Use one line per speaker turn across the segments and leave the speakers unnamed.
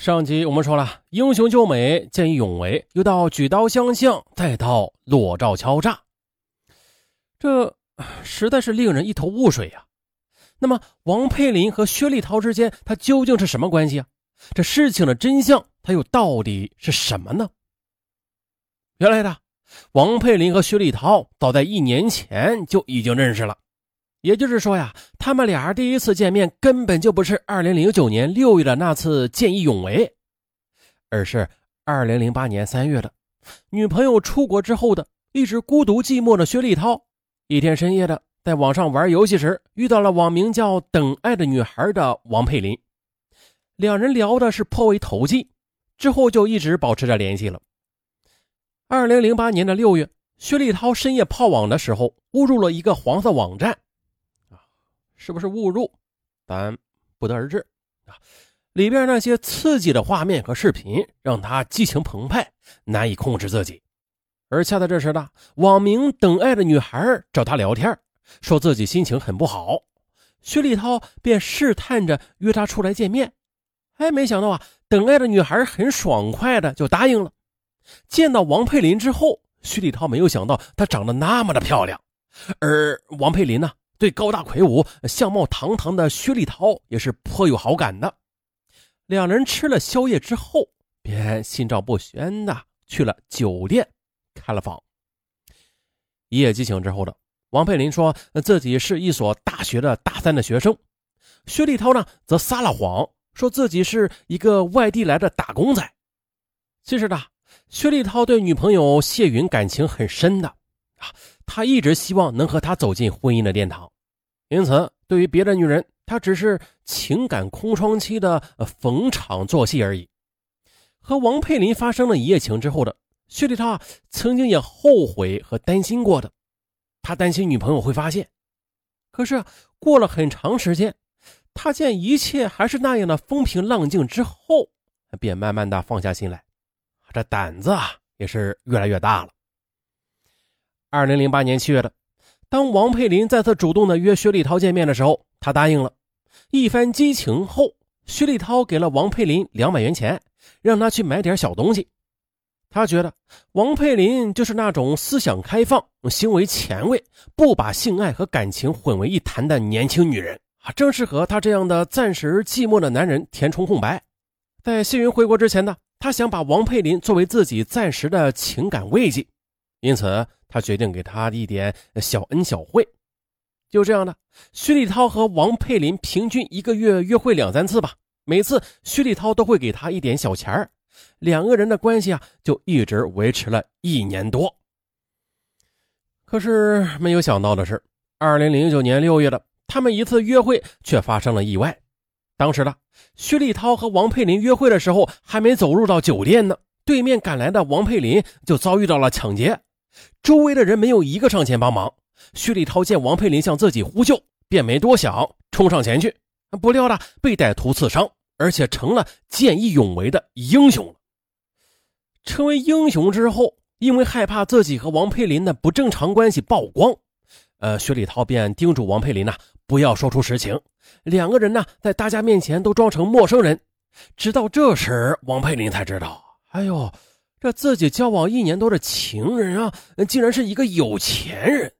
上集我们说了，英雄救美，见义勇为，又到举刀相向，再到裸照敲诈，这实在是令人一头雾水呀。那么，王佩林和薛立涛之间，他究竟是什么关系啊？这事情的真相，他又到底是什么呢？原来的，王佩林和薛立涛早在一年前就已经认识了。也就是说呀，他们俩第一次见面根本就不是二零零九年六月的那次见义勇为，而是二零零八年三月的。女朋友出国之后的，一直孤独寂寞的薛立涛，一天深夜的在网上玩游戏时，遇到了网名叫“等爱的女孩”的王佩林，两人聊的是颇为投机，之后就一直保持着联系了。二零零八年的六月，薛立涛深夜泡网的时候，误入了一个黄色网站。是不是误入？咱不得而知啊。里边那些刺激的画面和视频让他激情澎湃，难以控制自己。而恰在这时呢，网名“等爱”的女孩找他聊天，说自己心情很不好。薛立涛便试探着约她出来见面。哎，没想到啊，等爱的女孩很爽快的就答应了。见到王佩林之后，薛立涛没有想到她长得那么的漂亮，而王佩林呢？对高大魁梧、相貌堂堂的薛立涛也是颇有好感的。两人吃了宵夜之后，便心照不宣的去了酒店开了房。一夜激情之后的王佩林说自己是一所大学的大三的学生，薛立涛呢则撒了谎，说自己是一个外地来的打工仔。其实呢，薛立涛对女朋友谢云感情很深的啊。他一直希望能和她走进婚姻的殿堂，因此对于别的女人，他只是情感空窗期的逢场作戏而已。和王佩林发生了一夜情之后的薛立涛曾经也后悔和担心过的，他担心女朋友会发现。可是过了很长时间，他见一切还是那样的风平浪静之后，便慢慢的放下心来，这胆子啊也是越来越大了。二零零八年七月的，当王佩林再次主动的约薛立涛见面的时候，他答应了。一番激情后，薛立涛给了王佩林两百元钱，让他去买点小东西。他觉得王佩林就是那种思想开放、行为前卫、不把性爱和感情混为一谈的年轻女人啊，正适合他这样的暂时寂寞的男人填充空白。在谢云回国之前呢，他想把王佩林作为自己暂时的情感慰藉，因此。他决定给他一点小恩小惠，就这样的，徐立涛和王佩林平均一个月约会两三次吧，每次徐立涛都会给他一点小钱儿，两个人的关系啊就一直维持了一年多。可是没有想到的是，二零零九年六月的他们一次约会却发生了意外。当时的徐立涛和王佩林约会的时候，还没走入到酒店呢，对面赶来的王佩林就遭遇到了抢劫。周围的人没有一个上前帮忙。薛立涛见王佩林向自己呼救，便没多想，冲上前去。不料呢，被歹徒刺伤，而且成了见义勇为的英雄。成为英雄之后，因为害怕自己和王佩林的不正常关系曝光，呃，薛立涛便叮嘱王佩林呐，不要说出实情。两个人呢，在大家面前都装成陌生人。直到这时，王佩林才知道，哎呦。这自己交往一年多的情人啊，竟然是一个有钱人。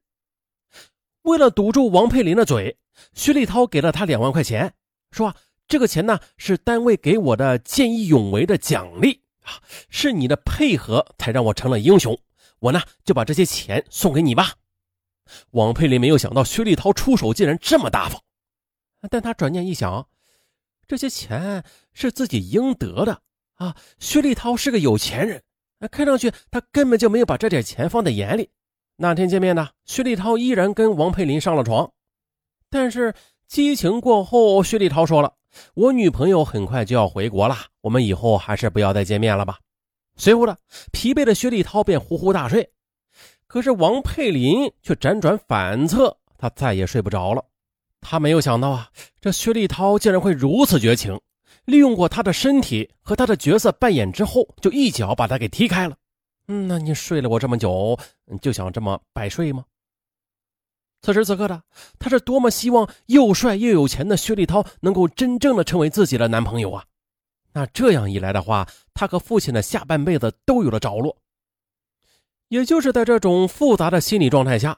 为了堵住王佩林的嘴，徐立涛给了他两万块钱，说：“这个钱呢是单位给我的见义勇为的奖励啊，是你的配合才让我成了英雄。我呢就把这些钱送给你吧。”王佩林没有想到徐立涛出手竟然这么大方，但他转念一想，这些钱是自己应得的啊。薛立涛是个有钱人。看上去他根本就没有把这点钱放在眼里。那天见面呢，薛立涛依然跟王佩林上了床，但是激情过后，薛立涛说了：“我女朋友很快就要回国了，我们以后还是不要再见面了吧。”随后呢，疲惫的薛立涛便呼呼大睡。可是王佩林却辗转反侧，他再也睡不着了。他没有想到啊，这薛立涛竟然会如此绝情。利用过他的身体和他的角色扮演之后，就一脚把他给踢开了。嗯，那你睡了我这么久，就想这么白睡吗？此时此刻的他是多么希望又帅又有钱的薛立涛能够真正的成为自己的男朋友啊！那这样一来的话，他和父亲的下半辈子都有了着落。也就是在这种复杂的心理状态下，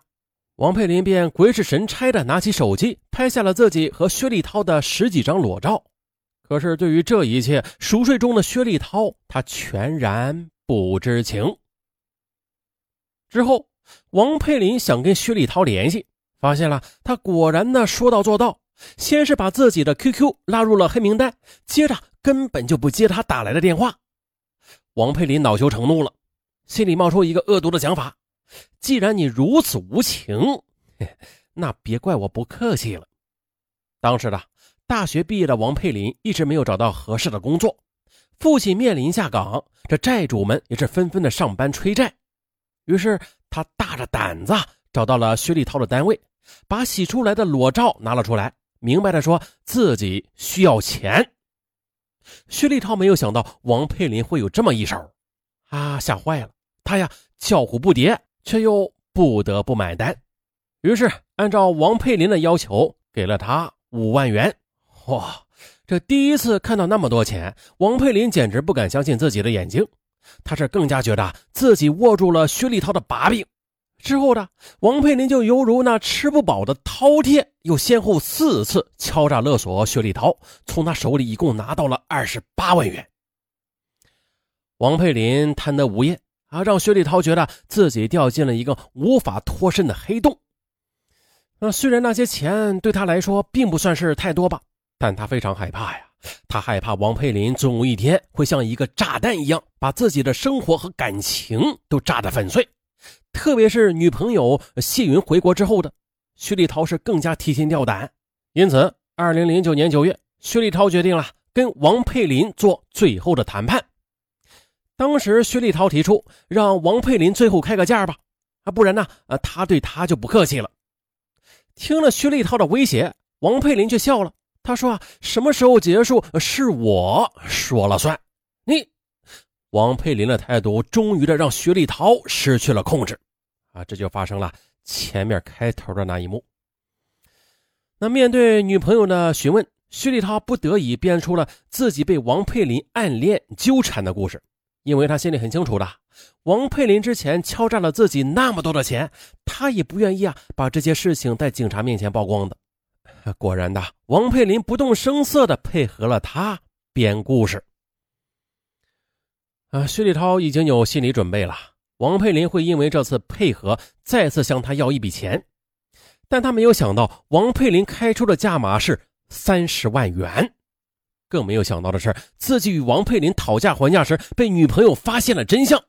王佩林便鬼使神差的拿起手机拍下了自己和薛立涛的十几张裸照。可是对于这一切，熟睡中的薛立涛他全然不知情。之后，王佩林想跟薛立涛联系，发现了他果然呢说到做到，先是把自己的 QQ 拉入了黑名单，接着根本就不接他打来的电话。王佩林恼羞成怒了。心里冒出一个恶毒的想法：既然你如此无情，那别怪我不客气了。当时的大学毕业的王佩林一直没有找到合适的工作，父亲面临下岗，这债主们也是纷纷的上班催债。于是他大着胆子找到了薛立涛的单位，把洗出来的裸照拿了出来，明白的说自己需要钱。薛立涛没有想到王佩林会有这么一手。啊！吓坏了，他呀叫苦不迭，却又不得不买单。于是按照王佩林的要求，给了他五万元。哇！这第一次看到那么多钱，王佩林简直不敢相信自己的眼睛。他是更加觉得自己握住了薛立涛的把柄。之后呢，王佩林就犹如那吃不饱的饕餮，又先后四次敲诈勒索薛立涛，从他手里一共拿到了二十八万元。王佩林贪得无厌啊，让薛立涛觉得自己掉进了一个无法脱身的黑洞。那虽然那些钱对他来说并不算是太多吧，但他非常害怕呀。他害怕王佩林总有一天会像一个炸弹一样，把自己的生活和感情都炸得粉碎。特别是女朋友谢云回国之后的，薛立涛是更加提心吊胆。因此，二零零九年九月，薛立涛决定了跟王佩林做最后的谈判。当时薛立涛提出让王佩林最后开个价吧，啊，不然呢，呃，他对他就不客气了。听了薛立涛的威胁，王佩林却笑了。他说：“啊，什么时候结束是我说了算。”你，王佩林的态度终于的让薛立涛失去了控制，啊，这就发生了前面开头的那一幕。那面对女朋友的询问，薛立涛不得已编出了自己被王佩林暗恋纠缠的故事。因为他心里很清楚的，王佩林之前敲诈了自己那么多的钱，他也不愿意啊把这些事情在警察面前曝光的。果然的，王佩林不动声色的配合了他编故事。啊，薛立涛已经有心理准备了，王佩林会因为这次配合再次向他要一笔钱，但他没有想到王佩林开出的价码是三十万元。更没有想到的是，自己与王佩林讨价还价时，被女朋友发现了真相。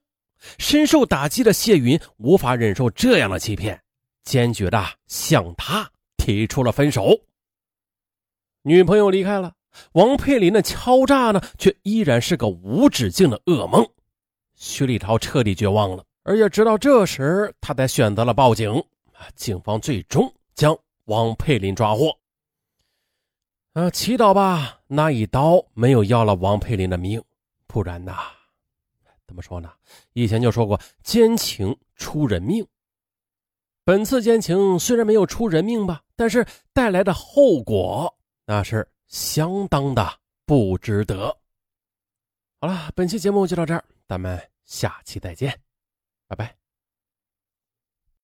深受打击的谢云无法忍受这样的欺骗，坚决的向他提出了分手。女朋友离开了，王佩林的敲诈呢，却依然是个无止境的噩梦。徐立涛彻底绝望了，而也直到这时，他才选择了报警。警方最终将王佩林抓获。啊，祈祷吧，那一刀没有要了王佩林的命，不然呐，怎么说呢？以前就说过，奸情出人命。本次奸情虽然没有出人命吧，但是带来的后果那是相当的不值得。好了，本期节目就到这儿，咱们下期再见，拜拜。